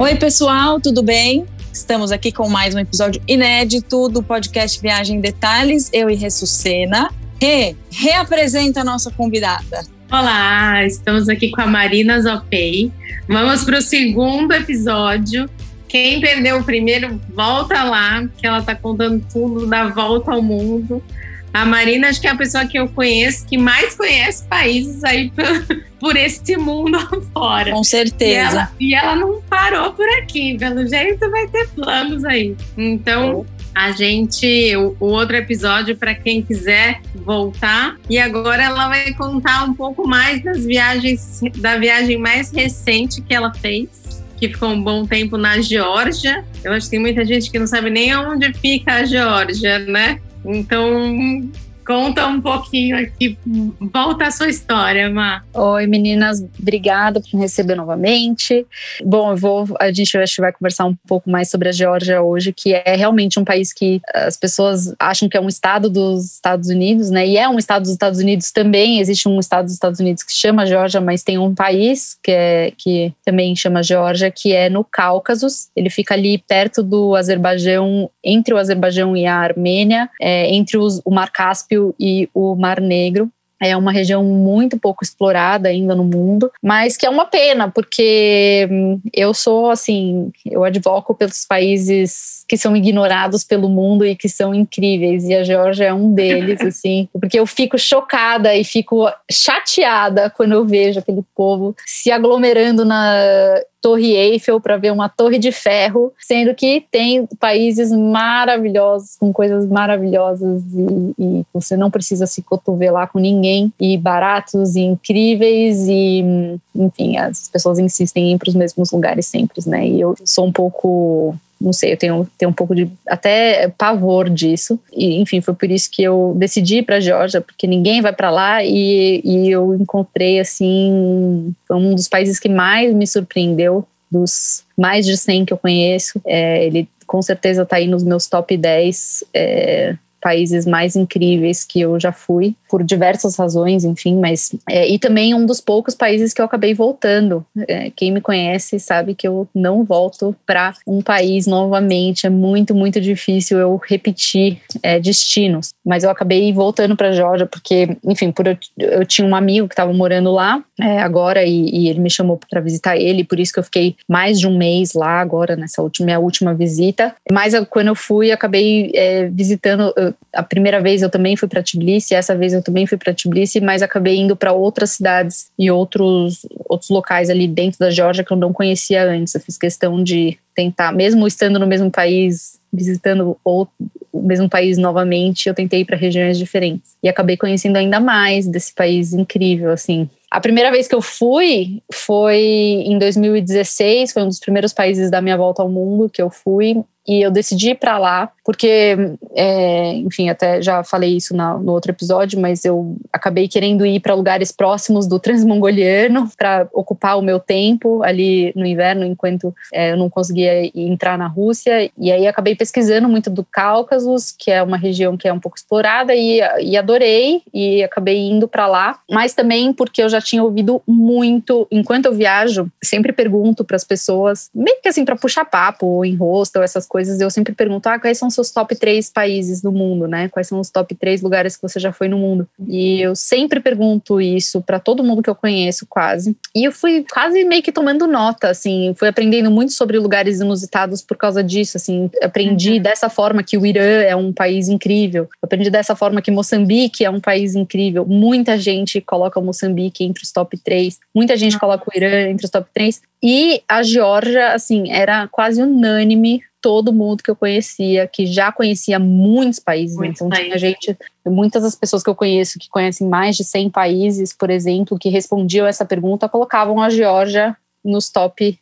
Oi, pessoal, tudo bem? Estamos aqui com mais um episódio inédito do podcast Viagem em Detalhes. Eu e Ressucena. Rê, reapresenta a nossa convidada. Olá, estamos aqui com a Marina Zopei. Vamos para o segundo episódio. Quem perdeu o primeiro, volta lá, que ela está contando tudo da volta ao mundo. A Marina, acho que é a pessoa que eu conheço que mais conhece países aí por, por esse mundo afora. Com certeza. E ela, e ela, não parou por aqui, pelo jeito vai ter planos aí. Então, a gente, o, o outro episódio para quem quiser voltar. E agora ela vai contar um pouco mais das viagens, da viagem mais recente que ela fez que ficou um bom tempo na Geórgia. Eu acho que tem muita gente que não sabe nem onde fica a Geórgia, né? Então, Conta um pouquinho aqui, volta a sua história, Má. Oi, meninas, obrigada por me receber novamente. Bom, eu vou, a gente vai conversar um pouco mais sobre a Geórgia hoje, que é realmente um país que as pessoas acham que é um estado dos Estados Unidos, né? E é um estado dos Estados Unidos também. Existe um estado dos Estados Unidos que chama Geórgia, mas tem um país que, é, que também chama Geórgia, que é no Cáucaso. Ele fica ali perto do Azerbaijão, entre o Azerbaijão e a Armênia, é, entre os, o Mar Cáspio e o Mar Negro. É uma região muito pouco explorada ainda no mundo, mas que é uma pena, porque hum, eu sou assim, eu advoco pelos países que são ignorados pelo mundo e que são incríveis, e a Geórgia é um deles, assim, porque eu fico chocada e fico chateada quando eu vejo aquele povo se aglomerando na Torre Eiffel para ver uma torre de ferro, sendo que tem países maravilhosos, com coisas maravilhosas e, e, você não precisa se cotovelar com ninguém, e baratos e incríveis, e enfim, as pessoas insistem em ir para os mesmos lugares sempre, né? E eu sou um pouco não sei, eu tenho, tenho um pouco de até pavor disso. E, enfim, foi por isso que eu decidi ir para Geórgia, porque ninguém vai para lá e, e eu encontrei assim um dos países que mais me surpreendeu dos mais de 100 que eu conheço. É, ele com certeza está aí nos meus top 10 é, países mais incríveis que eu já fui, por diversas razões, enfim, mas. É, e também um dos poucos países que eu acabei voltando. É, quem me conhece sabe que eu não volto para um país novamente. É muito, muito difícil eu repetir é, destinos. Mas eu acabei voltando para Georgia porque, enfim, por eu, eu tinha um amigo que estava morando lá é, agora e, e, ele me chamou para visitar ele, por isso que eu fiquei mais de um mês lá agora, nessa última, minha última visita. Mas eu, quando eu fui, acabei é, a primeira vez eu também fui para Tbilisi, essa vez eu também fui para Tbilisi, mas acabei indo para outras cidades e outros outros locais ali dentro da Geórgia que eu não conhecia antes. Eu fiz questão de tentar, mesmo estando no mesmo país, visitando o mesmo país novamente, eu tentei ir para regiões diferentes e acabei conhecendo ainda mais desse país incrível, assim. A primeira vez que eu fui foi em 2016, foi um dos primeiros países da minha volta ao mundo que eu fui e eu decidi ir para lá porque, é, enfim, até já falei isso na, no outro episódio, mas eu acabei querendo ir para lugares próximos do Transmongoliano para ocupar o meu tempo ali no inverno, enquanto é, eu não conseguia entrar na Rússia. E aí acabei pesquisando muito do Cáucaso, que é uma região que é um pouco explorada, e, e adorei, e acabei indo para lá. Mas também porque eu já tinha ouvido muito, enquanto eu viajo, sempre pergunto para as pessoas, meio que assim, para puxar papo, em hostel, essas coisas, eu sempre pergunto, ah, quais são seus top três países do mundo, né? Quais são os top três lugares que você já foi no mundo? E eu sempre pergunto isso para todo mundo que eu conheço, quase. E eu fui quase meio que tomando nota, assim, fui aprendendo muito sobre lugares inusitados por causa disso, assim. Aprendi uhum. dessa forma que o Irã é um país incrível. Aprendi dessa forma que Moçambique é um país incrível. Muita gente coloca Moçambique entre os top três. Muita gente coloca o Irã entre os top três. E a Geórgia, assim, era quase unânime todo mundo que eu conhecia, que já conhecia muitos países. Muitos então, países. tinha gente, muitas das pessoas que eu conheço que conhecem mais de 100 países, por exemplo, que respondiam essa pergunta, colocavam a Geórgia nos top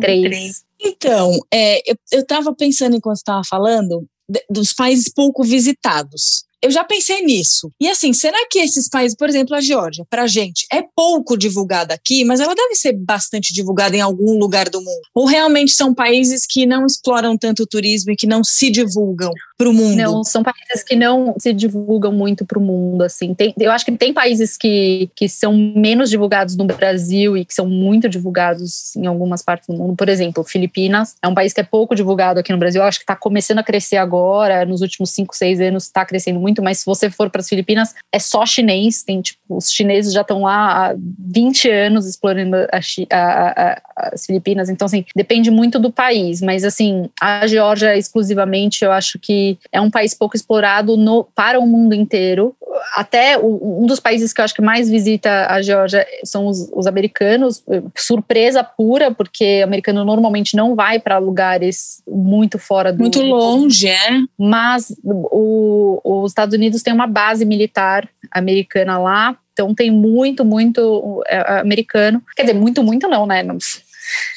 3. Então, é, eu estava pensando enquanto estava falando dos países pouco visitados. Eu já pensei nisso. E assim, será que esses países, por exemplo, a Geórgia, pra gente, é pouco divulgada aqui, mas ela deve ser bastante divulgada em algum lugar do mundo? Ou realmente são países que não exploram tanto o turismo e que não se divulgam para o mundo? Não, são países que não se divulgam muito para o mundo, assim. Tem, eu acho que tem países que, que são menos divulgados no Brasil e que são muito divulgados em algumas partes do mundo. Por exemplo, Filipinas é um país que é pouco divulgado aqui no Brasil. Eu acho que está começando a crescer agora, nos últimos 5, 6 anos está crescendo muito, mas se você for para as Filipinas, é só chinês. Tem, tipo, os chineses já estão lá há 20 anos explorando a, a, a, as Filipinas. Então, assim, depende muito do país. Mas, assim, a Geórgia exclusivamente, eu acho que é um país pouco explorado no, para o mundo inteiro. Até o, um dos países que eu acho que mais visita a Geórgia são os, os americanos. Surpresa pura, porque o americano normalmente não vai para lugares muito fora do. Muito longe, é. Mas o, os Estados Unidos tem uma base militar americana lá. Então tem muito, muito é, americano. Quer dizer, muito, muito não, né? Não,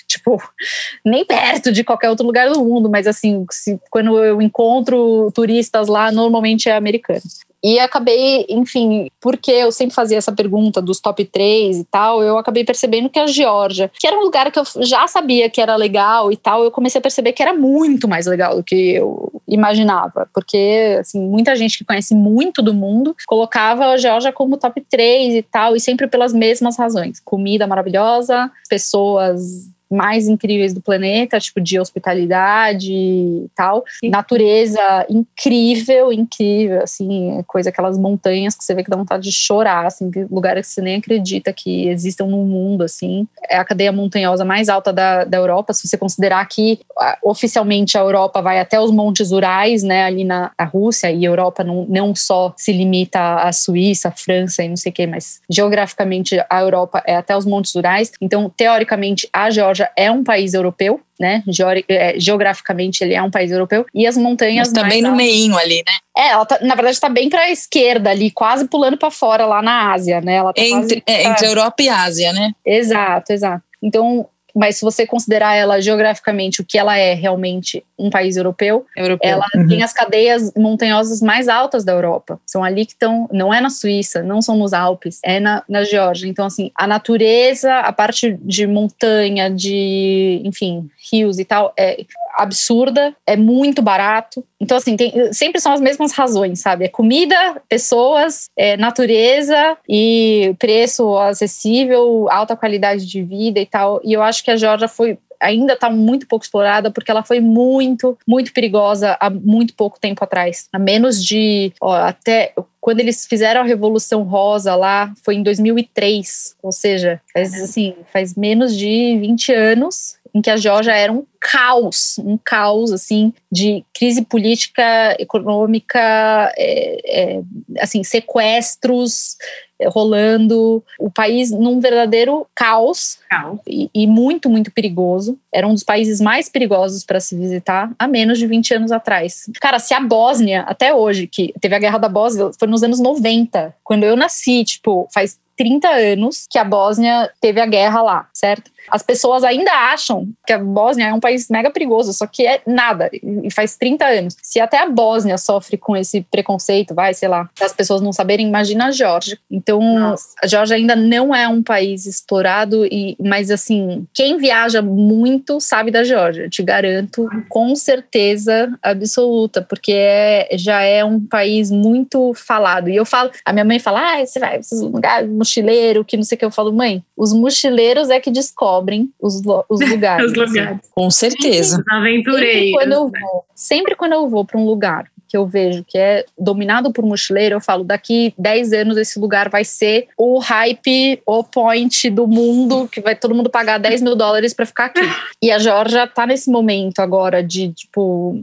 tipo, nem perto de qualquer outro lugar do mundo, mas assim, se, quando eu encontro turistas lá, normalmente é americano. E acabei, enfim, porque eu sempre fazia essa pergunta dos top 3 e tal, eu acabei percebendo que a Geórgia, que era um lugar que eu já sabia que era legal e tal, eu comecei a perceber que era muito mais legal do que eu imaginava. Porque, assim, muita gente que conhece muito do mundo colocava a Geórgia como top 3 e tal, e sempre pelas mesmas razões. Comida maravilhosa, pessoas mais incríveis do planeta, tipo de hospitalidade e tal. Sim. Natureza incrível, incrível, assim, coisa aquelas montanhas que você vê que dá vontade de chorar, assim, lugares que você nem acredita que existam no mundo, assim. É a cadeia montanhosa mais alta da, da Europa, se você considerar que oficialmente a Europa vai até os Montes Urais, né, ali na Rússia, e a Europa não, não só se limita à Suíça, à França e não sei o que, mas geograficamente a Europa é até os Montes Urais. Então, teoricamente, a Geórgia Geórgia é um país europeu, né? É, geograficamente ele é um país europeu. E as montanhas. Mas também tá no meinho ali, né? É, ela tá, na verdade está bem para a esquerda ali, quase pulando para fora lá na Ásia, né? Ela tá entre, é, entre Europa e Ásia, né? Exato, exato. Então, mas se você considerar ela geograficamente o que ela é realmente um país europeu, europeu. ela uhum. tem as cadeias montanhosas mais altas da Europa. São ali que estão, não é na Suíça, não são nos Alpes, é na, na Geórgia. Então, assim, a natureza, a parte de montanha, de, enfim, rios e tal, é absurda, é muito barato. Então, assim, tem, sempre são as mesmas razões, sabe? É comida, pessoas, é natureza e preço acessível, alta qualidade de vida e tal. E eu acho que a Georgia foi ainda está muito pouco explorada porque ela foi muito, muito perigosa há muito pouco tempo atrás. Há menos de. Ó, até quando eles fizeram a Revolução Rosa lá, foi em 2003. Ou seja, faz, assim, faz menos de 20 anos em que a Geórgia era um caos, um caos assim de crise política, econômica, é, é, assim sequestros é, rolando, o país num verdadeiro caos, caos. E, e, muito muito perigoso. Era um dos países mais perigosos para se visitar há menos de 20 anos atrás. Cara, se a Bósnia até hoje, que teve a guerra da Bósnia, foi nos anos 90, quando eu nasci, tipo, faz 30 anos que a Bósnia teve a guerra lá, certo? As pessoas ainda acham que a Bósnia é um país mega perigoso, só que é nada, e faz 30 anos. Se até a Bósnia sofre com esse preconceito, vai, sei lá, as pessoas não saberem, imagina a Geórgia. Então, Nossa. a Geórgia ainda não é um país explorado, e, mas assim, quem viaja muito sabe da Geórgia, te garanto, com certeza absoluta, porque é, já é um país muito falado. E eu falo, a minha mãe fala, ah, você vai pra esses lugares, mochileiro, que não sei o que. Eu falo, mãe, os mochileiros é que descobrem os, os lugares. os lugares. Com certeza. Aventureiros. Sempre quando eu vou, sempre quando eu vou para um lugar que eu vejo que é dominado por mochileiro, eu falo, daqui 10 anos esse lugar vai ser o hype, o point do mundo, que vai todo mundo pagar 10 mil dólares para ficar aqui. E a Georgia tá nesse momento agora de, tipo,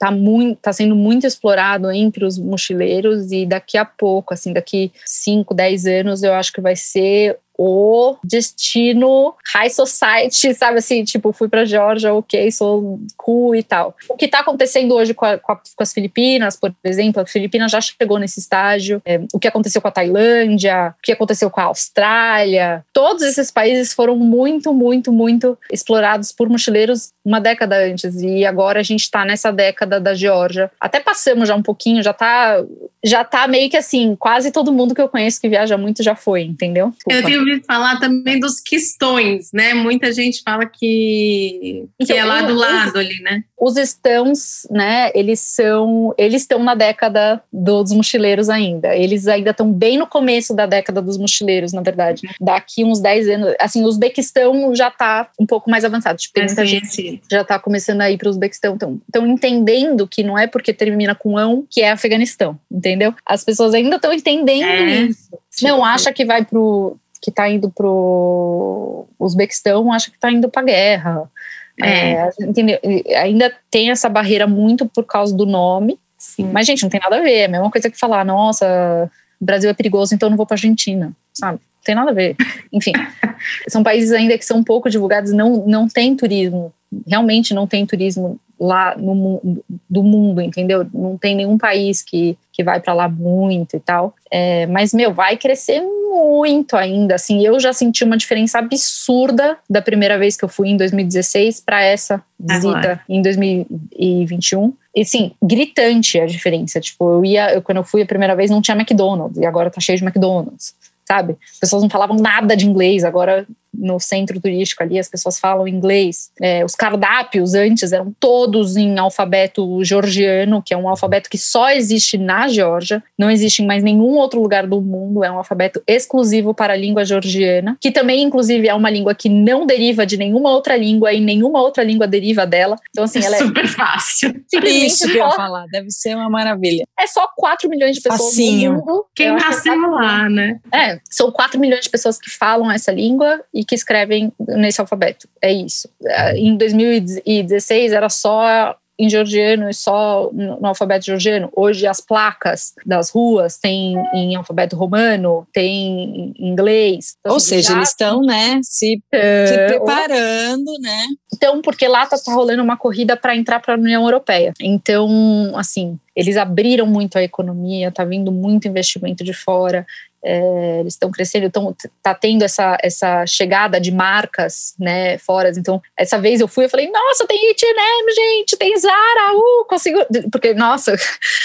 tá, muito, tá sendo muito explorado entre os mochileiros e daqui a pouco, assim, daqui 5, 10 anos, eu acho que vai ser o destino high society, sabe assim, tipo, fui pra Georgia, ok, sou cool e tal. O que tá acontecendo hoje com, a, com, a, com as Filipinas, por exemplo, a Filipinas já chegou nesse estágio, é, o que aconteceu com a Tailândia, o que aconteceu com a Austrália, todos esses países foram muito, muito, muito explorados por mochileiros uma década antes, e agora a gente tá nessa década da Geórgia. Até passamos já um pouquinho, já tá, já tá meio que assim, quase todo mundo que eu conheço que viaja muito já foi, entendeu? Eu tenho falar também dos quistões, né? Muita gente fala que, que então, é lá do lado ali, né? Os estãos, né, eles são, eles estão na década dos mochileiros ainda. Eles ainda estão bem no começo da década dos mochileiros, na verdade. Daqui uns 10 anos, assim, o Uzbequistão já tá um pouco mais avançado. Tipo, muita gente já tá começando a ir para o Uzbequistão. Estão entendendo que não é porque termina com ão que é Afeganistão, entendeu? As pessoas ainda estão entendendo é, isso. Não acha que vai pro que tá indo pro Uzbequistão, acha que tá indo pra guerra. É. É, ainda tem essa barreira muito por causa do nome. Sim. Mas, gente, não tem nada a ver. É a mesma coisa que falar, nossa, o Brasil é perigoso, então eu não vou pra Argentina, sabe? Não tem nada a ver. Enfim, são países ainda que são pouco divulgados, não, não tem turismo. Realmente não tem turismo lá no do mundo, entendeu? Não tem nenhum país que, que vai para lá muito e tal. É, mas, meu, vai crescer muito ainda. Assim, eu já senti uma diferença absurda da primeira vez que eu fui em 2016 para essa visita Agora. em 2021. E sim, gritante a diferença. Tipo, eu ia, eu, quando eu fui a primeira vez não tinha McDonald's e agora tá cheio de McDonald's sabe? As pessoas não falavam nada de inglês, agora no centro turístico ali as pessoas falam inglês. É, os cardápios antes eram todos em alfabeto georgiano, que é um alfabeto que só existe na Geórgia, não existe em mais nenhum outro lugar do mundo, é um alfabeto exclusivo para a língua georgiana, que também, inclusive, é uma língua que não deriva de nenhuma outra língua e nenhuma outra língua deriva dela. Então, assim, ela é. Super fácil. Isso que eu ia falar, deve ser uma maravilha. É só 4 milhões de pessoas Facinho. no mundo. Quem nasceu lá, né? É, são 4 milhões de pessoas que falam essa língua e que escrevem nesse alfabeto. É isso. É, em 2016 era só em georgiano e só no alfabeto georgiano. Hoje as placas das ruas têm em alfabeto romano, tem em inglês. Então, Ou assim, seja, eles estão, né, se, é, se preparando, né? Então, porque lá tá, tá rolando uma corrida para entrar para a União Europeia. Então, assim, eles abriram muito a economia, tá vindo muito investimento de fora é, eles estão crescendo, então tá tendo essa, essa chegada de marcas, né, fora. Então, essa vez eu fui, eu falei, nossa, tem H&M, gente, tem Zara, uh, consigo... Porque, nossa,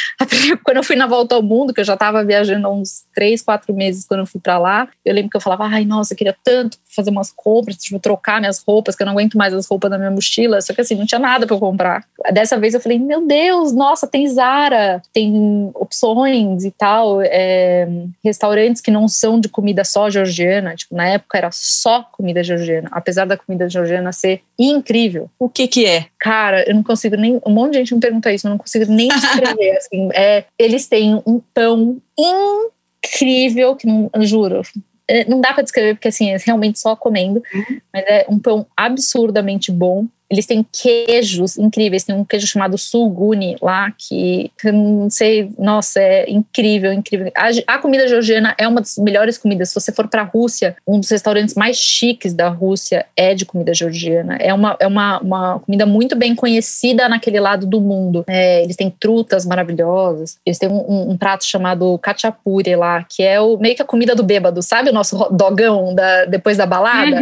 quando eu fui na Volta ao Mundo, que eu já estava viajando há uns três, quatro meses quando eu fui para lá, eu lembro que eu falava, ai, nossa, eu queria tanto fazer umas compras, tipo, trocar minhas roupas, que eu não aguento mais as roupas da minha mochila, só que assim, não tinha nada para comprar. Dessa vez eu falei, meu Deus, nossa, tem Zara, tem opções e tal, é, restaurantes que não são de comida só georgiana, tipo, na época era só comida georgiana, apesar da comida georgiana ser incrível. O que que é? Cara, eu não consigo nem, um monte de gente me pergunta isso, eu não consigo nem descrever, assim, é, eles têm um pão incrível, que não, juro, não dá para descrever porque assim é realmente só comendo, uhum. mas é um pão absurdamente bom. Eles têm queijos incríveis. Tem um queijo chamado Sulguni lá, que não sei, nossa, é incrível, incrível. A, a comida georgiana é uma das melhores comidas. Se você for para a Rússia, um dos restaurantes mais chiques da Rússia é de comida georgiana. É uma, é uma, uma comida muito bem conhecida naquele lado do mundo. É, eles têm trutas maravilhosas. Eles têm um, um, um prato chamado kachapuri lá, que é o, meio que a comida do bêbado, sabe? O nosso dogão da, depois da balada.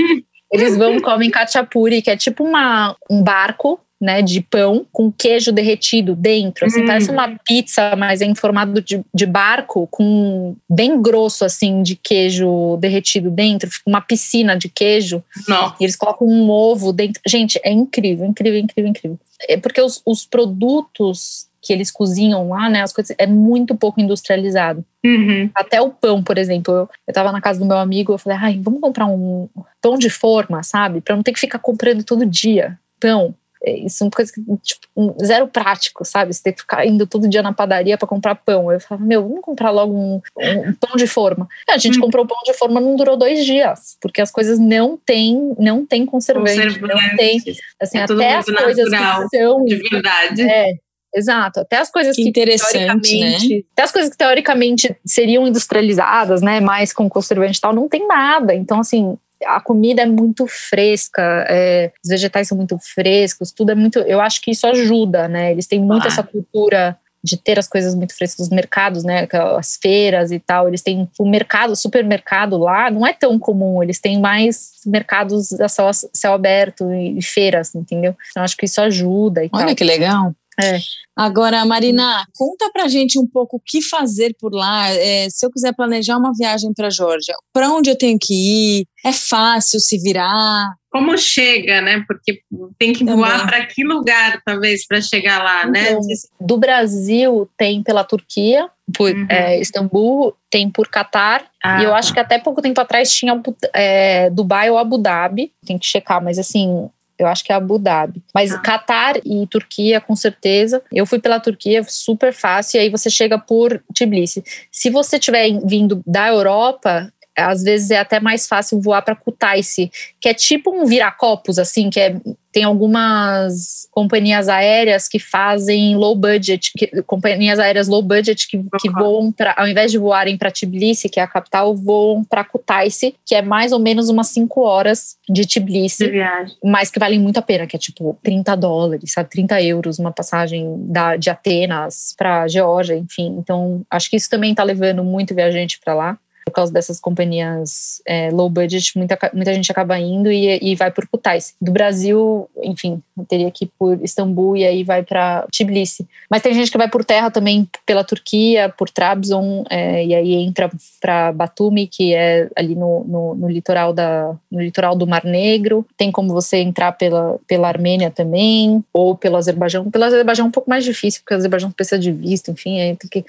Eles vão comem kachapuri, que é tipo uma, um barco né, de pão com queijo derretido dentro. Assim, hum. Parece uma pizza, mas é em formato de, de barco, com bem grosso, assim, de queijo derretido dentro. Uma piscina de queijo. Não. E eles colocam um ovo dentro. Gente, é incrível, incrível, incrível, incrível. É porque os, os produtos que eles cozinham lá, né? As coisas é muito pouco industrializado. Uhum. Até o pão, por exemplo. Eu, eu tava na casa do meu amigo, eu falei, ai, vamos comprar um pão de forma, sabe? Pra não ter que ficar comprando todo dia pão. É, isso é uma coisa que, tipo, zero prático, sabe? Você tem que ficar indo todo dia na padaria para comprar pão. Eu falava, meu, vamos comprar logo um, um pão de forma. E a gente hum. comprou o pão de forma, não durou dois dias, porque as coisas não têm, não tem conservante, não tem, assim, é até as coisas que são de verdade. É, Exato. Até as coisas que, que interessante, né? Até as coisas que teoricamente seriam industrializadas, né? Mais com conservante e tal, não tem nada. Então, assim, a comida é muito fresca, é, os vegetais são muito frescos, tudo é muito. Eu acho que isso ajuda, né? Eles têm muito ah. essa cultura de ter as coisas muito frescas, os mercados, né, as feiras e tal, eles têm o mercado, o supermercado lá, não é tão comum, eles têm mais mercados a céu, céu aberto e feiras, entendeu? Então acho que isso ajuda Olha tal. que legal. É. Agora, Marina, conta pra gente um pouco o que fazer por lá. É, se eu quiser planejar uma viagem para Georgia, para onde eu tenho que ir? É fácil se virar? Como chega, né? Porque tem que voar para que lugar, talvez, para chegar lá, né? então, né? Do Brasil tem pela Turquia, por uhum. é, Istambul, tem por Catar, ah, e eu tá. acho que até pouco tempo atrás tinha é, Dubai ou Abu Dhabi, tem que checar, mas assim, eu acho que é Abu Dhabi. Mas ah. Catar e Turquia, com certeza. Eu fui pela Turquia, super fácil, e aí você chega por Tbilisi. Se você estiver vindo da Europa, às vezes é até mais fácil voar para Kutaisi, que é tipo um viracopos, assim, que é, tem algumas companhias aéreas que fazem low budget, que, companhias aéreas low budget que, que voam para, ao invés de voarem para Tbilisi, que é a capital, voam para Kutaisi, que é mais ou menos umas 5 horas de Tbilisi, de mas que valem muito a pena, que é tipo 30 dólares, sabe, 30 euros uma passagem da, de Atenas para Geórgia, enfim. Então, acho que isso também está levando muito viajante para lá por causa dessas companhias é, low budget, muita, muita gente acaba indo e, e vai por Kutais. Do Brasil, enfim, teria que ir por Istambul e aí vai para Tbilisi. Mas tem gente que vai por terra também pela Turquia, por Trabzon, é, e aí entra para Batumi, que é ali no, no, no, litoral da, no litoral do Mar Negro. Tem como você entrar pela, pela Armênia também, ou pelo Azerbaijão. Pelo Azerbaijão é um pouco mais difícil, porque o Azerbaijão precisa de visto, enfim, aí tem que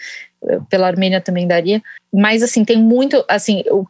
pela Armênia também daria. Mas, assim, tem muito, assim, o,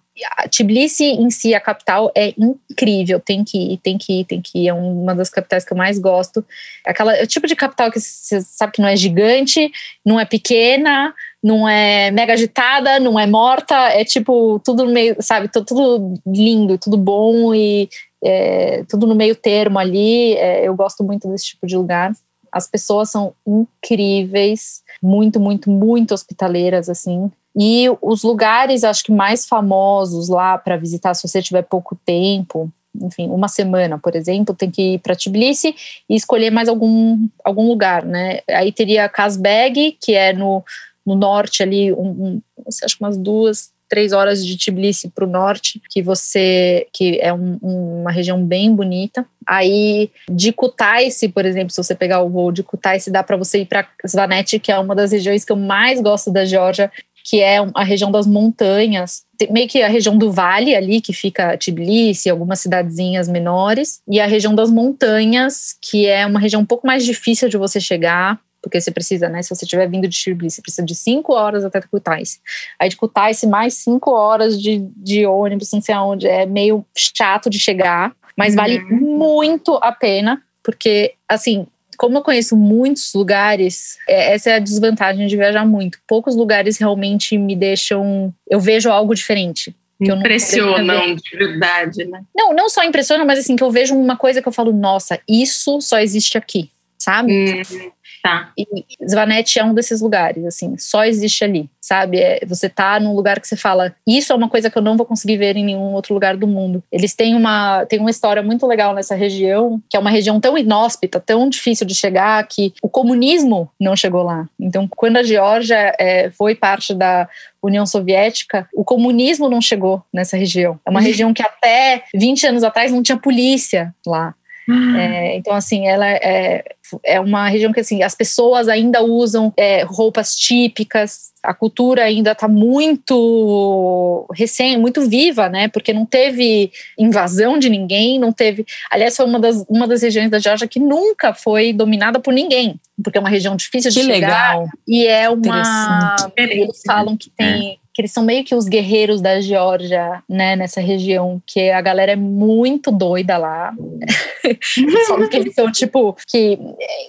Tbilisi em si, a capital, é incrível. Tem que ir, tem que ir, tem que ir. É uma das capitais que eu mais gosto. Aquela, é o tipo de capital que você sabe que não é gigante, não é pequena, não é mega agitada, não é morta. É tipo, tudo meio, sabe? Tudo lindo, tudo bom e é, tudo no meio termo ali. É, eu gosto muito desse tipo de lugar. As pessoas são incríveis, muito, muito, muito hospitaleiras, assim. E os lugares, acho que mais famosos lá para visitar, se você tiver pouco tempo, enfim, uma semana, por exemplo, tem que ir para Tbilisi e escolher mais algum, algum lugar, né? Aí teria Kazbeg, que é no, no norte ali, um, um, acho que umas duas, três horas de Tbilisi para o norte, que você que é um, uma região bem bonita. Aí de Kutaisi, por exemplo, se você pegar o voo de Kutaisi, dá para você ir para Svaneti, que é uma das regiões que eu mais gosto da Geórgia, que é a região das montanhas, meio que a região do vale ali, que fica Tbilisi, algumas cidadezinhas menores, e a região das montanhas, que é uma região um pouco mais difícil de você chegar, porque você precisa, né? Se você estiver vindo de Tbilisi, você precisa de cinco horas até Kutaisi. Aí de Kutaisi, mais cinco horas de, de ônibus, não sei aonde. É meio chato de chegar, mas uhum. vale muito a pena, porque, assim, como eu conheço muitos lugares, é, essa é a desvantagem de viajar muito. Poucos lugares realmente me deixam. Eu vejo algo diferente. Impressionam de verdade, né? Não, não só impressiona, mas assim, que eu vejo uma coisa que eu falo, nossa, isso só existe aqui, sabe? Hum. Tá. E Svanete é um desses lugares, assim, só existe ali, sabe? É, você tá num lugar que você fala, isso é uma coisa que eu não vou conseguir ver em nenhum outro lugar do mundo. Eles têm uma, têm uma história muito legal nessa região, que é uma região tão inóspita, tão difícil de chegar, que o comunismo não chegou lá. Então, quando a Geórgia é, foi parte da União Soviética, o comunismo não chegou nessa região. É uma região que até 20 anos atrás não tinha polícia lá. Ah. É, então, assim, ela é, é uma região que assim, as pessoas ainda usam é, roupas típicas, a cultura ainda está muito recém, muito viva, né? Porque não teve invasão de ninguém, não teve. Aliás, foi uma das, uma das regiões da Geórgia que nunca foi dominada por ninguém, porque é uma região difícil de que chegar. Legal. E é uma. Eles falam que tem. É que eles são meio que os guerreiros da Geórgia, né, nessa região, que a galera é muito doida lá. Só que eles são tipo que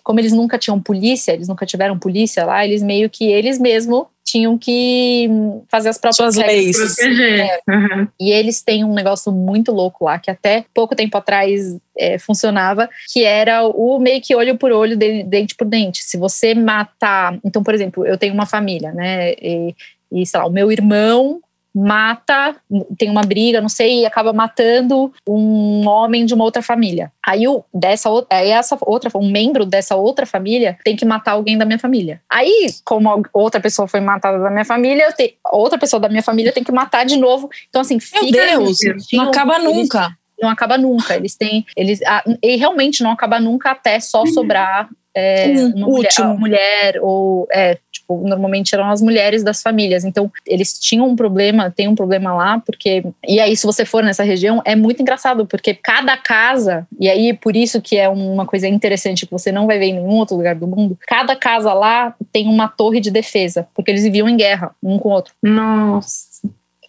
como eles nunca tinham polícia, eles nunca tiveram polícia lá, eles meio que eles mesmo tinham que fazer as próprias Suas leis. Proteger. Uhum. E eles têm um negócio muito louco lá, que até pouco tempo atrás é, funcionava, que era o meio que olho por olho, de- dente por dente. Se você matar. Então, por exemplo, eu tenho uma família, né? E, e sei lá, o meu irmão mata, tem uma briga, não sei, e acaba matando um homem de uma outra família. Aí o dessa essa outra, um membro dessa outra família tem que matar alguém da minha família. Aí, como outra pessoa foi matada da minha família, te, outra pessoa da minha família tem que matar de novo. Então assim, Meu fica Deus, não acaba eles- nunca. não acaba nunca. Eles têm. Eles, e realmente não acaba nunca até só sobrar é, Um uma mulher, mulher ou. É, tipo, normalmente eram as mulheres das famílias. Então, eles tinham um problema, tem um problema lá, porque. E aí, se você for nessa região, é muito engraçado, porque cada casa, e aí por isso que é uma coisa interessante que você não vai ver em nenhum outro lugar do mundo, cada casa lá tem uma torre de defesa, porque eles viviam em guerra um com o outro Nossa.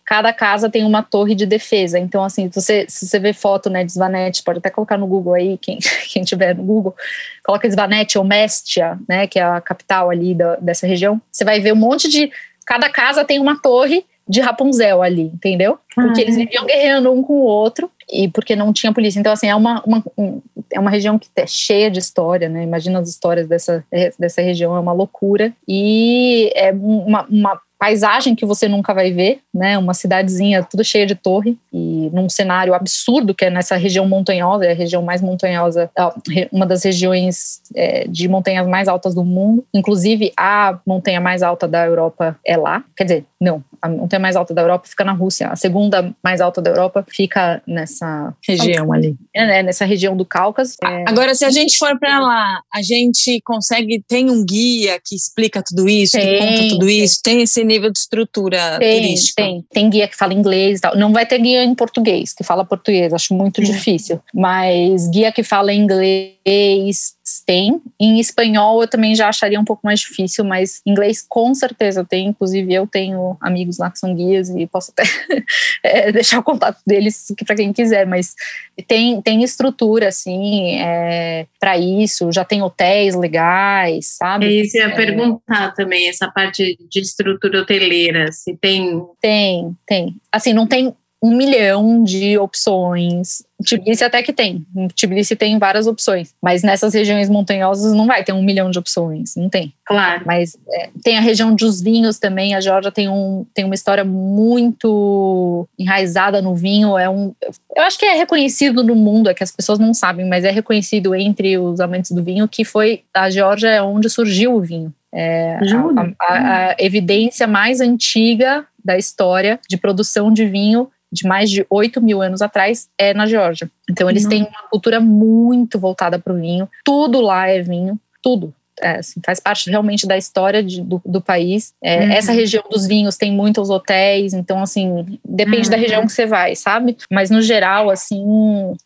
Cada casa tem uma torre de defesa. Então, assim, se você, se você vê foto né, de Svanete, pode até colocar no Google aí, quem, quem tiver no Google, coloca Svanete ou Mestia, né, que é a capital ali da, dessa região. Você vai ver um monte de. Cada casa tem uma torre de Rapunzel ali, entendeu? Porque eles viviam guerreando um com o outro e porque não tinha polícia. Então, assim, é uma, uma, um- é uma região que é cheia de história, né? Imagina as histórias dessa, dessa região, é uma loucura. E é uma, uma paisagem que você nunca vai ver, né? Uma cidadezinha toda cheia de torre e num cenário absurdo que é nessa região montanhosa, é a região mais montanhosa, re- uma das regiões é, de montanhas mais altas do mundo. Inclusive a montanha mais alta da Europa é lá. Quer dizer, não, a montanha mais alta da Europa fica na Rússia. A segunda mais alta da Europa fica nessa Região ali. é, né, nessa região do Cáucaso. É, Agora, se a gente for para lá, a gente consegue. Tem um guia que explica tudo isso, que Tem, conta tudo tem. isso? Tem esse nível de estrutura Tem, turística? tem. Tem guia que fala inglês e tal. Não vai ter guia em português, que fala português, acho muito difícil. Mas guia que fala inglês tem. Em espanhol eu também já acharia um pouco mais difícil, mas inglês com certeza tem. Inclusive eu tenho amigos lá que são guias e posso até é, deixar o contato deles para quem quiser, mas tem, tem estrutura, assim, é, para isso. Já tem hotéis legais, sabe? É isso eu ia É. perguntar também, essa parte de estrutura hoteleira, se tem. Tem, tem. Assim, não tem um milhão de opções. Tbilisi até que tem. Tbilisi tem várias opções. Mas nessas regiões montanhosas não vai ter um milhão de opções. Não tem. Claro. Mas é, tem a região dos vinhos também. A Geórgia tem, um, tem uma história muito enraizada no vinho. É um, eu acho que é reconhecido no mundo, é que as pessoas não sabem, mas é reconhecido entre os amantes do vinho que foi a Geórgia é onde surgiu o vinho. É, a, a- a evidência mais antiga da história de produção de vinho de mais de 8 mil anos atrás é na Geórgia. Então eles Nossa. têm uma cultura muito voltada para o vinho. Tudo lá é vinho, tudo. É, assim, faz parte realmente da história de- do, do país. É, Uhum. Essa região dos vinhos tem muitos hotéis, então assim depende da Uhum. região que você vai, sabe? Mas no geral, assim,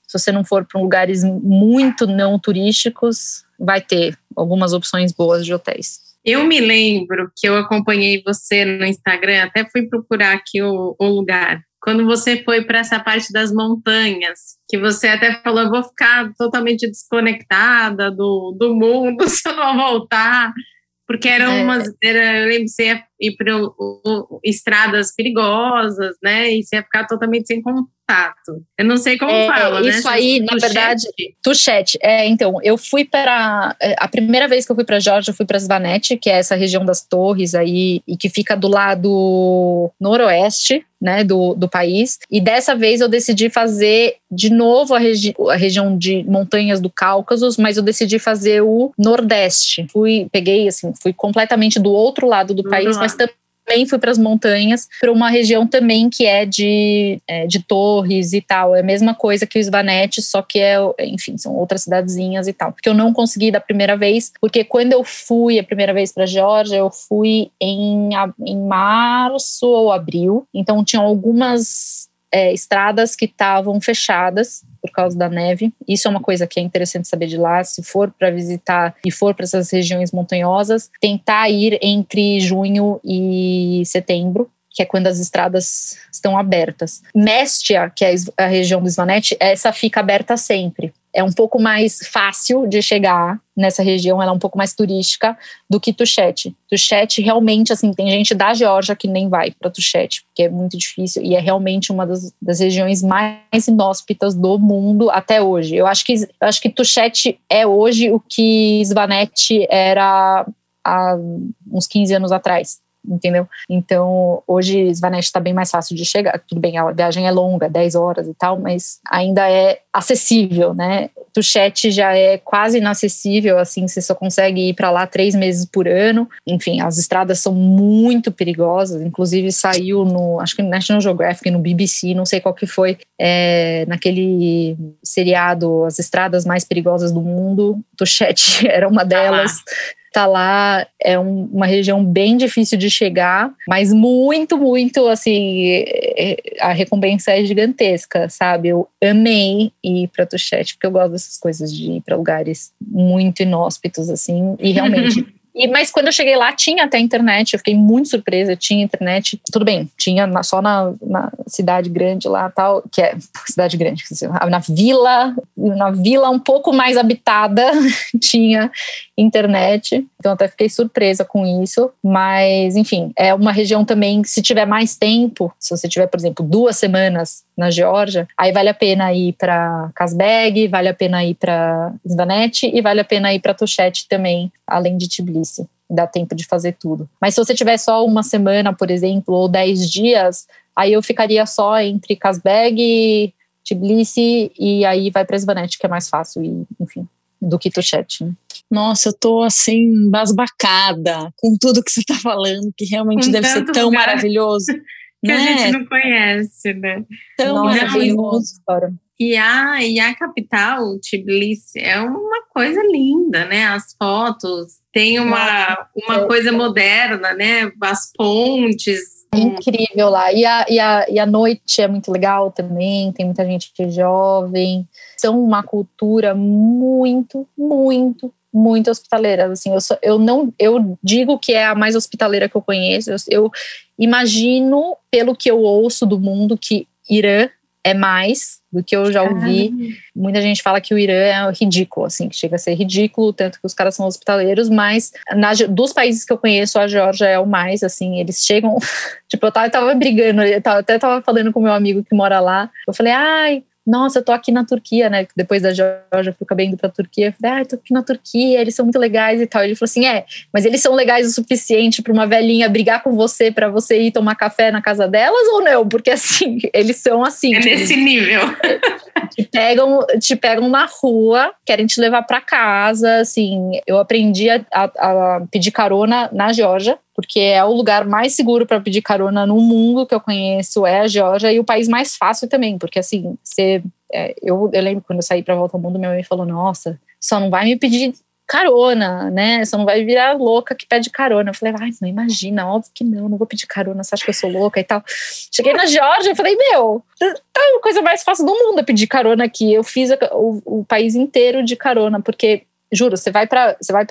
se você não for para lugares muito não turísticos, vai ter algumas opções boas de hotéis. Eu me lembro que eu acompanhei você no Instagram, até fui procurar aqui o, o lugar. Quando você foi para essa parte das montanhas, que você até falou, eu vou ficar totalmente desconectada do, do mundo se eu não voltar. Porque eram É. umas. Era, eu lembro que você ia ir para estradas perigosas, né? E você ia ficar totalmente sem contato. Eu não sei como É, fala, né? isso aí, na verdade, chat. Tuchet, é, então, eu fui para a primeira vez que eu fui para Georgia, eu fui para Svanete, que é essa região das torres aí e que fica do lado noroeste, né, do, do país. E dessa vez eu decidi fazer de novo a, regi a região de montanhas do Cáucaso, mas eu decidi fazer o nordeste. Fui, peguei assim, fui completamente do outro lado do país, mas também também fui para as montanhas, para uma região também que é de, é, de torres e tal. É a mesma coisa que o Svanete, só que é, enfim, são outras cidadezinhas e tal. Porque eu não consegui da primeira vez, porque quando eu fui a primeira vez para Geórgia, eu fui em, em março ou abril. Então tinham algumas é, estradas que estavam fechadas por causa da neve. Isso é uma coisa que é interessante saber de lá. Se for para visitar e for para essas regiões montanhosas, tentar ir entre junho e setembro. Que é quando as estradas estão abertas. Mestia, que é a região do Svanete, essa fica aberta sempre. É um pouco mais fácil de chegar nessa região, ela é um pouco mais turística do que Tuxete. Tuxete realmente, assim, tem gente da Geórgia que nem vai para Tuxete, porque é muito difícil e é realmente uma das, das, regiões mais inóspitas do mundo até hoje. Eu acho que, eu acho que Tuxete é hoje o que Svanete era há uns 15 anos atrás entendeu? Então, hoje Svanesh está bem mais fácil de chegar. Tudo bem, a viagem é longa, 10 horas e tal, mas ainda é acessível, né? Tuchete já é quase inacessível, assim, você só consegue ir para lá três meses por ano. Enfim, as estradas são muito perigosas, inclusive saiu no, acho que no National Geographic, no BBC, não sei qual que foi, é, naquele seriado As Estradas Mais Perigosas do Mundo, Tuchete era uma delas. Ah tá lá, é um, uma região bem difícil de chegar, mas muito, muito assim, é, a recompensa é gigantesca, sabe? Eu amei ir para Tuxete, porque eu gosto dessas coisas de ir para lugares muito inóspitos, assim, e realmente E, mas quando eu cheguei lá, tinha até internet. Eu fiquei muito surpresa. Tinha internet. Tudo bem, tinha na, só na, na, cidade grande lá, tal, que é cidade grande, na vila, na vila um pouco mais habitada, tinha internet. Então até fiquei surpresa com isso. Mas, enfim, é uma região também, se tiver mais tempo, se você tiver, por exemplo, duas semanas na Geórgia, aí vale a pena ir para Casbeg, vale a pena ir para Svanete e vale a pena ir para Tuxete também, além de Tbilisi. Dá tempo de fazer tudo. Mas se você tiver só uma semana, por exemplo, ou dez dias, aí eu ficaria só entre Casbeg, Tbilisi e aí vai para Svanete, que é mais fácil, e, enfim, do que Tuxete. Né? Nossa, eu tô assim, basbacada com tudo que você tá falando, que realmente deve ser tão lugar. maravilhoso. que né? a gente não conhece, né? Tão maravilhoso. E a, e a capital, Tbilisi, é uma coisa linda, né? As fotos, tem uma, uma coisa moderna, né? As pontes. É incrível lá. E a, e, a, e a noite é muito legal também, tem muita gente jovem. São uma cultura muito, muito, muito hospitaleira. Assim, eu, sou, eu não eu digo que é a mais hospitaleira que eu conheço. Eu, eu imagino, pelo que eu ouço do mundo, que Irã é mais do que eu já ouvi. Muita gente fala que o Irã é ridículo, assim, que chega a ser ridículo, tanto que os caras são hospitaleiros, mas na, dos países que eu conheço, a Geórgia é o mais, assim, eles chegam. tipo, eu tava, eu tava brigando, eu tava, até tava falando com meu amigo que mora lá. Eu falei, ai, nossa, eu tô aqui na Turquia, né? Depois da Georgia, fui acabei indo pra Turquia. Eu falei, ah, eu tô aqui na Turquia, eles são muito legais e tal. Ele falou assim: é, mas eles são legais o suficiente para uma velhinha brigar com você para você ir tomar café na casa delas ou não? Porque assim, eles são assim. É tipo, nesse nível. Te pegam, te pegam na rua, querem te levar para casa. Assim, eu aprendi a, a, a pedir carona na Georgia porque é o lugar mais seguro para pedir carona no mundo que eu conheço, é a Geórgia, e o país mais fácil também, porque assim, você, é, eu, eu lembro quando eu saí para Volta ao Mundo, minha mãe falou, nossa, só não vai me pedir carona, né? Só não vai virar louca que pede carona. Eu falei, ai, não imagina, óbvio que não, não vou pedir carona, você acha que eu sou louca e tal. Cheguei na Geórgia e falei, meu, tá a coisa mais fácil do mundo é pedir carona aqui. Eu fiz o, o país inteiro de carona, porque, juro, você vai para você vai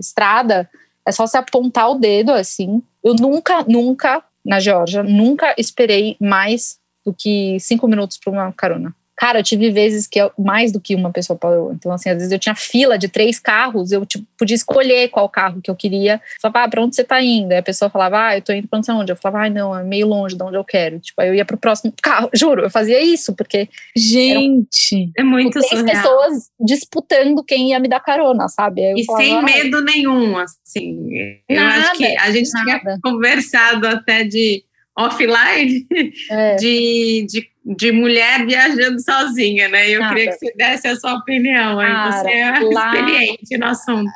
estrada, é só você apontar o dedo assim. Eu nunca, nunca, na Geórgia, nunca esperei mais do que cinco minutos para uma carona. Cara, eu tive vezes que mais do que uma pessoa parou. Então, assim, às vezes eu tinha fila de três carros, eu tipo, podia escolher qual carro que eu queria. falava, ah, pra onde você tá indo? Aí a pessoa falava, ah, eu tô indo pra não sei onde. Eu falava, ah, não, é meio longe de onde eu quero. Tipo, aí eu ia pro próximo carro. Juro, eu fazia isso, porque. Gente, é muito três surreal. pessoas disputando quem ia me dar carona, sabe? e falava, sem ah, medo nenhum, assim. Eu nada, acho que a gente nada. tinha conversado até de offline é. de, de de mulher viajando sozinha, né? Eu Nada. queria que você desse a sua opinião. Aí Cara, você é lá, experiente no assunto.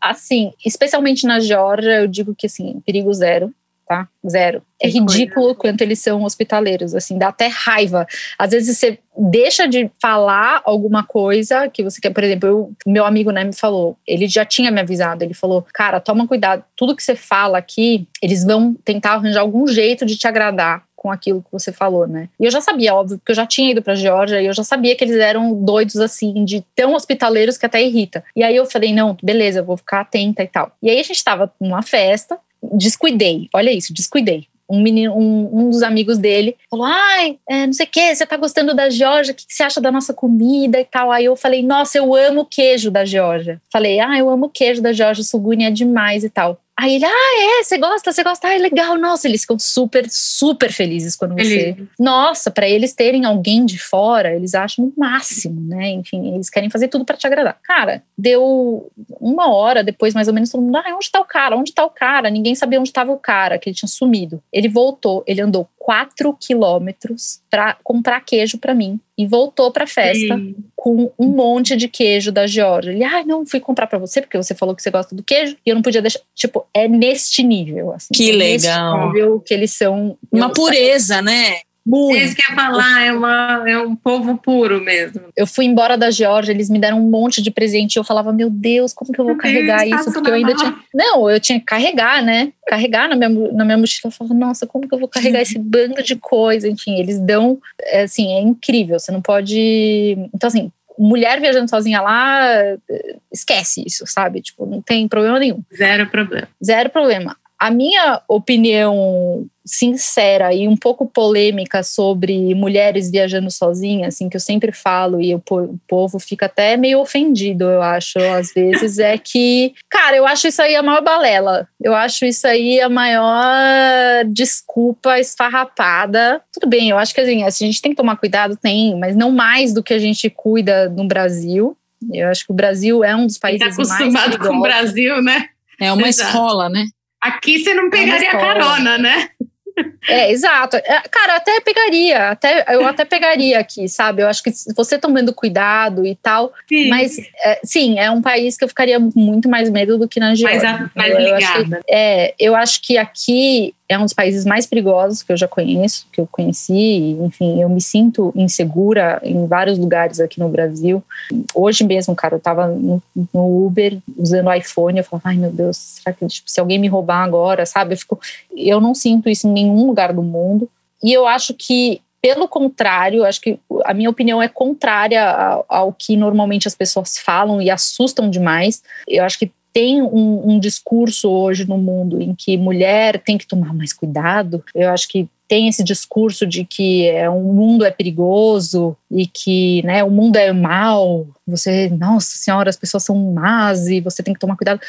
Assim, especialmente na Georgia, eu digo que assim, perigo zero, tá? Zero. É ridículo coisa. quanto eles são hospitaleiros, assim, dá até raiva. Às vezes você deixa de falar alguma coisa que você quer, por exemplo, eu, meu amigo né, me falou, ele já tinha me avisado, ele falou, cara, toma cuidado, tudo que você fala aqui, eles vão tentar arranjar algum jeito de te agradar com aquilo que você falou, né? E eu já sabia, óbvio, porque eu já tinha ido para Geórgia e eu já sabia que eles eram doidos assim, de tão hospitaleiros que até irrita. E aí eu falei, não, beleza, eu vou ficar atenta e tal. E aí a gente tava numa festa, descuidei, olha isso, descuidei. um menino, um, um dos amigos dele, falou: Ai, é, não sei o que, você tá gostando da Georgia, o que, que, você acha da nossa comida e tal? Aí eu falei, nossa, eu amo queijo da Georgia. Falei, ah, eu amo queijo da Georgia, sugune é demais e tal. Aí ele, ah, é, você gosta, você gosta, ah, é legal, nossa, eles ficam super, super felizes quando você. Nossa, para eles terem alguém de fora, eles acham o máximo, né? Enfim, eles querem fazer tudo para te agradar. Cara, deu uma hora depois, mais ou menos, todo mundo, ah, onde tá o cara? Onde tá o cara? Ninguém sabia onde estava o cara, que ele tinha sumido. Ele voltou, ele andou quatro quilômetros para comprar queijo para mim e voltou para a festa Sim. Com um monte de queijo da Georgia. Ele, ah, não, fui comprar para você porque você falou que você gosta do queijo e eu não podia deixar. Tipo, é neste nível. Assim, que é legal. nível que eles são. Uma pureza, né? Muito. Isso que ia falar, é, uma, é um povo puro mesmo. Eu fui embora da Geórgia, eles me deram um monte de presente e eu falava, meu Deus, como que eu vou carregar isso? Porque eu ainda tinha. Não, eu tinha que carregar, né? Carregar na minha, na minha mochila. Eu falava, nossa, como que eu vou carregar esse bando de coisa? Enfim, eles dão. É, assim, é incrível. Você não pode. Então, assim, mulher viajando sozinha lá, esquece isso, sabe? Tipo, não tem problema nenhum. Zero problema. Zero problema. A minha opinião sincera e um pouco polêmica sobre mulheres viajando sozinhas, assim, que eu sempre falo e o, povo fica até meio ofendido, eu acho, às vezes, é que, cara, eu acho isso aí a maior balela. Eu acho isso aí a maior desculpa esfarrapada. Tudo bem, eu acho que assim, a gente tem que tomar cuidado, tem, mas não mais do que a gente cuida no Brasil. Eu acho que o Brasil é um dos países tá acostumado mais acostumado com o Brasil, né? É uma Exato. escola, né? Aqui você não é pegaria é carona, né? É, exato. É, cara, até pegaria, até, eu até pegaria aqui, sabe? Eu acho que você tomando cuidado e tal, sim. mas é, sim, é um país que eu ficaria muito mais medo do que na Geórgia. Mais, mais ligada. é, eu acho que aqui é um dos países mais perigosos que eu já conheço, que eu conheci. Enfim, eu me sinto insegura em vários lugares aqui no Brasil. Hoje mesmo, cara, eu tava no, Uber usando iPhone. Eu falava, ai meu Deus, será que tipo, se alguém me roubar agora, sabe? Eu, fico, eu não sinto isso em nenhum lugar do mundo. E eu acho que pelo contrário, acho que a minha opinião é contrária ao, ao, que normalmente as pessoas falam e assustam demais. Eu acho que tem um, um, discurso hoje no mundo em que mulher tem que tomar mais cuidado. Eu acho que tem esse discurso de que é, o mundo é perigoso e que né, o mundo é mal. Você, nossa senhora, as pessoas são más e você tem que tomar cuidado.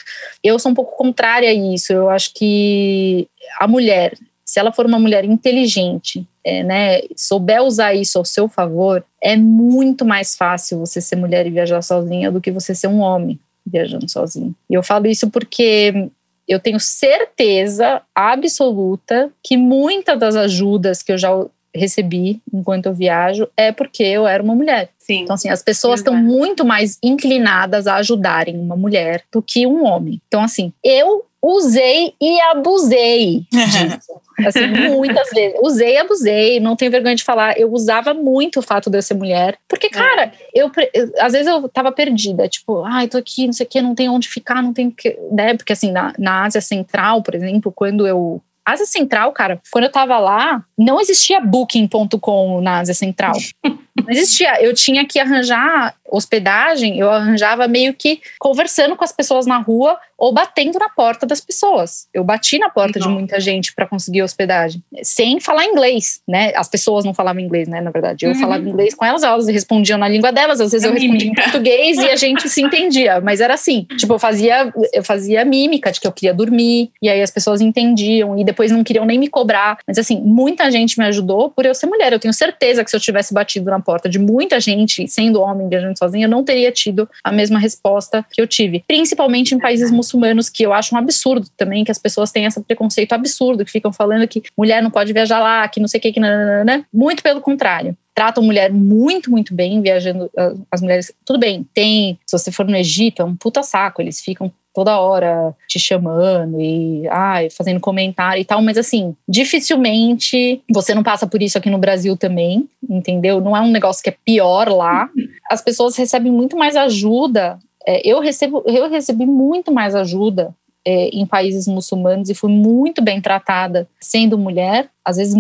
Eu sou um pouco contrária a isso. Eu acho que a mulher, se ela for uma mulher inteligente, é, né, souber usar isso ao seu favor, é muito mais fácil você ser mulher e viajar sozinha do que você ser um homem viajando sozinho. E eu falo isso porque eu tenho certeza absoluta que muitas das ajudas que eu já recebi enquanto eu viajo é porque eu era uma mulher. Sim. Então, assim, as pessoas estão muito mais inclinadas a ajudarem uma mulher do que um homem. Então, assim, eu usei e abusei disso. Assim, muitas vezes. Usei e abusei, não tenho vergonha de falar. Eu usava muito o fato de eu ser mulher. Porque, cara, eu, eu às vezes eu tava perdida. Tipo, ai, ah, tô aqui, não sei o quê, não tem onde ficar, não tem que. Né? Porque, assim, na, na Ásia Central, por exemplo, quando eu Ásia Central, cara, quando eu tava lá, não existia booking.com na Ásia Central. Não existia. Eu tinha que arranjar hospedagem, eu arranjava meio que conversando com as pessoas na rua ou batendo na porta das pessoas. Eu bati na porta de muita gente para conseguir hospedagem, sem falar inglês, né? As pessoas não falavam inglês, né? Na verdade, eu uhum. falava inglês com elas, elas respondiam na língua delas, às vezes eu respondia em português e a gente se entendia, mas era assim, tipo, eu fazia eu fazia mímica de que eu queria dormir e aí as pessoas entendiam e depois não queriam nem me cobrar. Mas assim, muita gente me ajudou por eu ser mulher. Eu tenho certeza que se eu tivesse batido na porta de muita gente, sendo homem, viajando sozinha, eu não teria tido a mesma resposta que eu tive. Principalmente em países muçulmanos, que eu acho um absurdo também, que as pessoas têm esse preconceito absurdo, que ficam falando que mulher não pode viajar lá, que não sei o que, que né? Muito pelo contrário tratam mulher muito, muito bem, viajando as mulheres. Tudo bem, tem, se você for no Egito, é um puta saco, eles ficam toda hora te chamando e ai, fazendo comentário e tal, mas assim, dificilmente você não passa por isso aqui no Brasil também, entendeu? Não é um negócio que é pior lá. As pessoas recebem muito mais ajuda. É, eu recebo, eu recebi muito mais ajuda é, em países muçulmanos e fui muito bem tratada sendo mulher, às vezes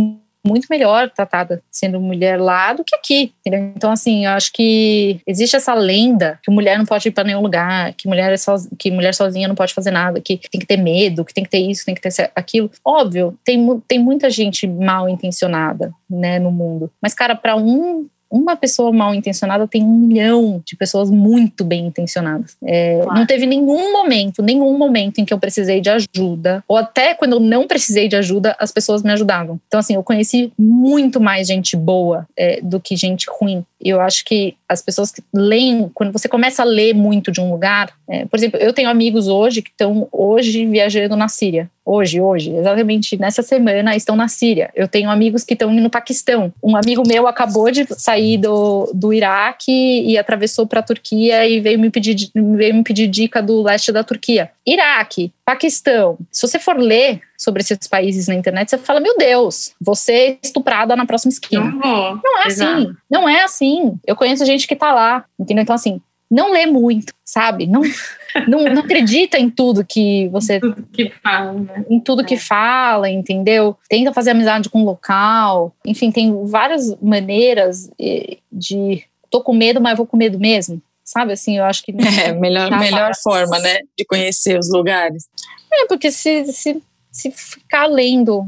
muito melhor tratada sendo mulher lá do que aqui. Entendeu? Então, assim, eu acho que existe essa lenda que mulher não pode ir para nenhum lugar, que mulher, é que mulher sozinha não pode fazer nada, que tem que ter medo, que tem que ter isso, que tem que ter aquilo. Óbvio, tem, tem muita gente mal intencionada, né, no mundo. Mas, cara, para um uma pessoa mal intencionada tem um milhão de pessoas muito bem intencionadas. É, claro. Não teve nenhum momento, nenhum momento em que eu precisei de ajuda, ou até quando eu não precisei de ajuda, as pessoas me ajudavam. Então, assim, eu conheci muito mais gente boa é, do que gente ruim. Eu acho que as pessoas que leem, quando você começa a ler muito de um lugar, é, por exemplo, eu tenho amigos hoje que estão hoje viajando na Síria. Hoje, hoje, exatamente nessa semana estão na Síria. Eu tenho amigos que estão no Paquistão. Um amigo meu acabou de sair do, do Iraque e atravessou para a Turquia e veio me, pedir, veio me pedir dica do leste da Turquia. Iraque, Paquistão. Se você for ler sobre esses países na internet, você fala: Meu Deus, você é estuprada na próxima esquina. Não, não é Exato. assim. Não é assim. Eu conheço gente que tá lá, entendeu? Então, assim, não lê muito, sabe? Não, não, não acredita em tudo que você. Em tudo que fala, né? Em tudo é. que fala, entendeu? Tenta fazer amizade com o local. Enfim, tem várias maneiras eh, de. Tô com medo, mas vou com medo mesmo. Sabe assim, eu acho que. É, melhor, melhor forma, né? De conhecer os lugares. É, porque se, se, se ficar lendo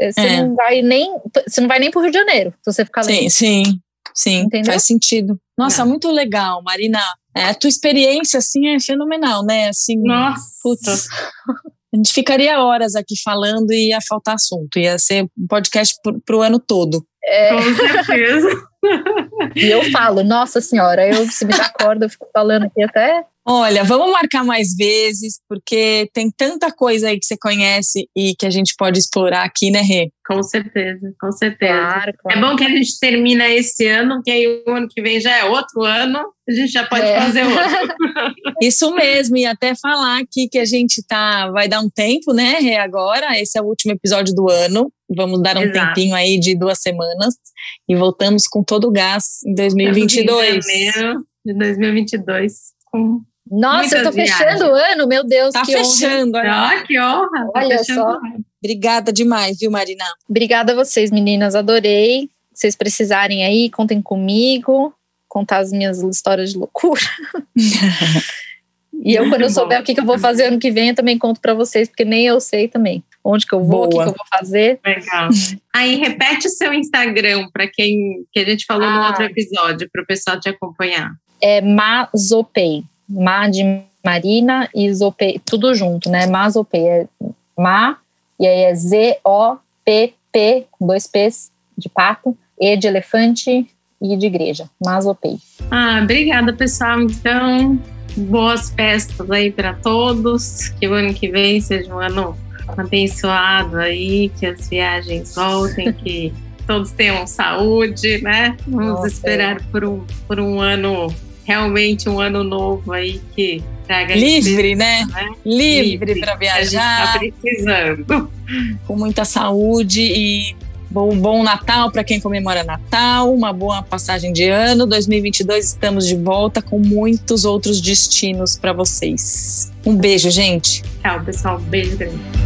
eh, você é. não vai nem você não vai nem pro Rio de Janeiro se você ficar lendo. Sim, sim. Sim, Entendeu? faz sentido. Nossa, é. muito legal, Marina. É, a tua experiência, assim, é fenomenal, né? Assim, Nossa. Putz, a gente ficaria horas aqui falando e ia faltar assunto. Ia ser um podcast pro, pro ano todo. É. Com certeza. e eu falo, nossa senhora, eu se me dá corda, eu fico falando aqui até Olha, vamos marcar mais vezes, porque tem tanta coisa aí que você conhece e que a gente pode explorar aqui, né, Rê? Com certeza, com certeza. Claro, claro. É bom que a gente termina esse ano, que aí o ano que vem já é outro ano, a gente já pode é. fazer outro. Isso mesmo, e até falar aqui que a gente tá, vai dar um tempo, né, Rê, agora, esse é o último episódio do ano, vamos dar um Exato. tempinho aí de duas semanas e voltamos com todo o gás em 2022. Em janeiro de 2022, com nossa, Muitas eu tô viagens. fechando o ano, meu Deus, tá que fechando, honra. Ah, que honra. Tá Olha só. Obrigada demais, viu, Marina? Obrigada a vocês, meninas, adorei. Se vocês precisarem aí, contem comigo, contar as minhas histórias de loucura. e eu, quando eu souber o que, que eu vou fazer ano que vem, eu também conto para vocês, porque nem eu sei também onde que eu vou, Boa. o que, que, eu vou fazer. Legal. Aí repete o seu Instagram para quem que a gente falou ah. no outro episódio, para o pessoal te acompanhar. É Mazopei. Ma de Marina e Zopei, tudo junto, né? Mazopei é Ma, e aí é Z-O-P-P, com dois P's de pato, E de elefante e de igreja. Mazopei. Ah, obrigada, pessoal. Então, boas festas aí para todos. Que o ano que vem seja um ano abençoado aí, que as viagens voltem, que todos tenham saúde, né? Vamos Nossa, esperar por um, por um ano realmente um ano novo aí que traga livre, né? né? Livre, livre para viajar. A gente tá precisando. Com muita saúde e bom, bom Natal para quem comemora Natal, uma boa passagem de ano. 2022 estamos de volta com muitos outros destinos para vocês. Um beijo, gente. Tchau, pessoal. beijo grande.